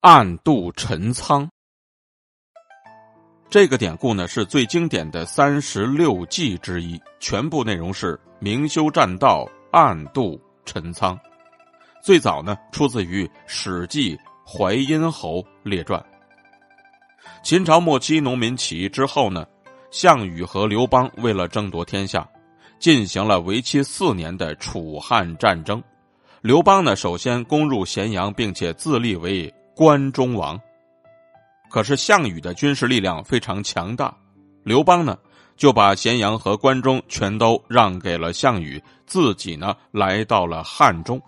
暗度陈仓。这个典故呢，是最经典的三十六计之一，全部内容是明修栈道，暗度陈仓。最早呢，出自于《史记·淮阴侯列传》。秦朝末期农民起义之后呢，项羽和刘邦为了争夺天下，进行了为期四年的楚汉战争。刘邦呢，首先攻入咸阳，并且自立为关中王。可是项羽的军事力量非常强大，刘邦呢就把咸阳和关中全都让给了项羽，自己呢来到了汉中。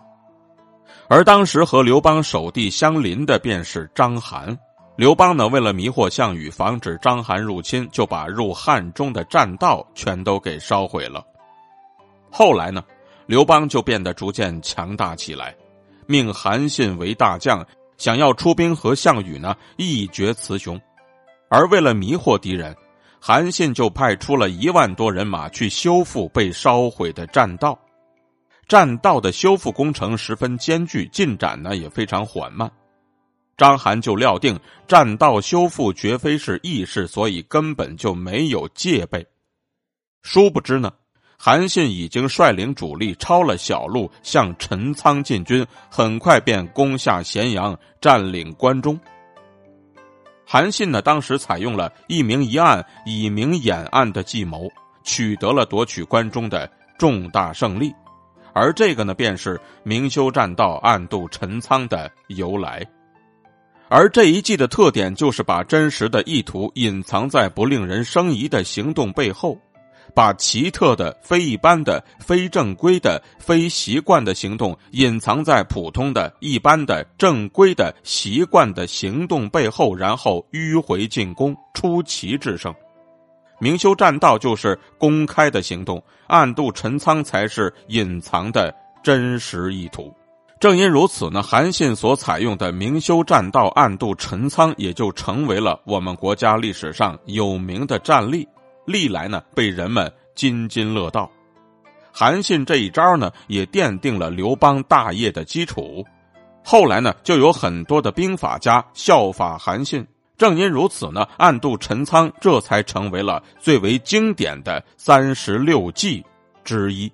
而当时和刘邦守地相邻的便是章邯。刘邦呢为了迷惑项羽，防止章邯入侵，就把入汉中的栈道全都给烧毁了。后来呢，刘邦就变得逐渐强大起来，命韩信为大将。想要出兵和项羽呢一决雌雄，而为了迷惑敌人，韩信就派出了一万多人马去修复被烧毁的栈道。栈道的修复工程十分艰巨，进展呢也非常缓慢。章邯就料定栈道修复绝非是易事，所以根本就没有戒备。殊不知呢。韩信已经率领主力抄了小路，向陈仓进军，很快便攻下咸阳，占领关中。韩信呢，当时采用了一明一暗、以明掩暗的计谋，取得了夺取关中的重大胜利。而这个呢，便是明修栈道、暗度陈仓的由来。而这一计的特点，就是把真实的意图隐藏在不令人生疑的行动背后。把奇特的、非一般的、非正规的、非习惯的行动隐藏在普通的、一般的、正规的、习惯的行动背后，然后迂回进攻，出奇制胜。明修栈道就是公开的行动，暗度陈仓才是隐藏的真实意图。正因如此呢，韩信所采用的明修栈道、暗度陈仓，也就成为了我们国家历史上有名的战例。历来呢，被人们津津乐道。韩信这一招呢，也奠定了刘邦大业的基础。后来呢，就有很多的兵法家效法韩信。正因如此呢，暗度陈仓这才成为了最为经典的三十六计之一。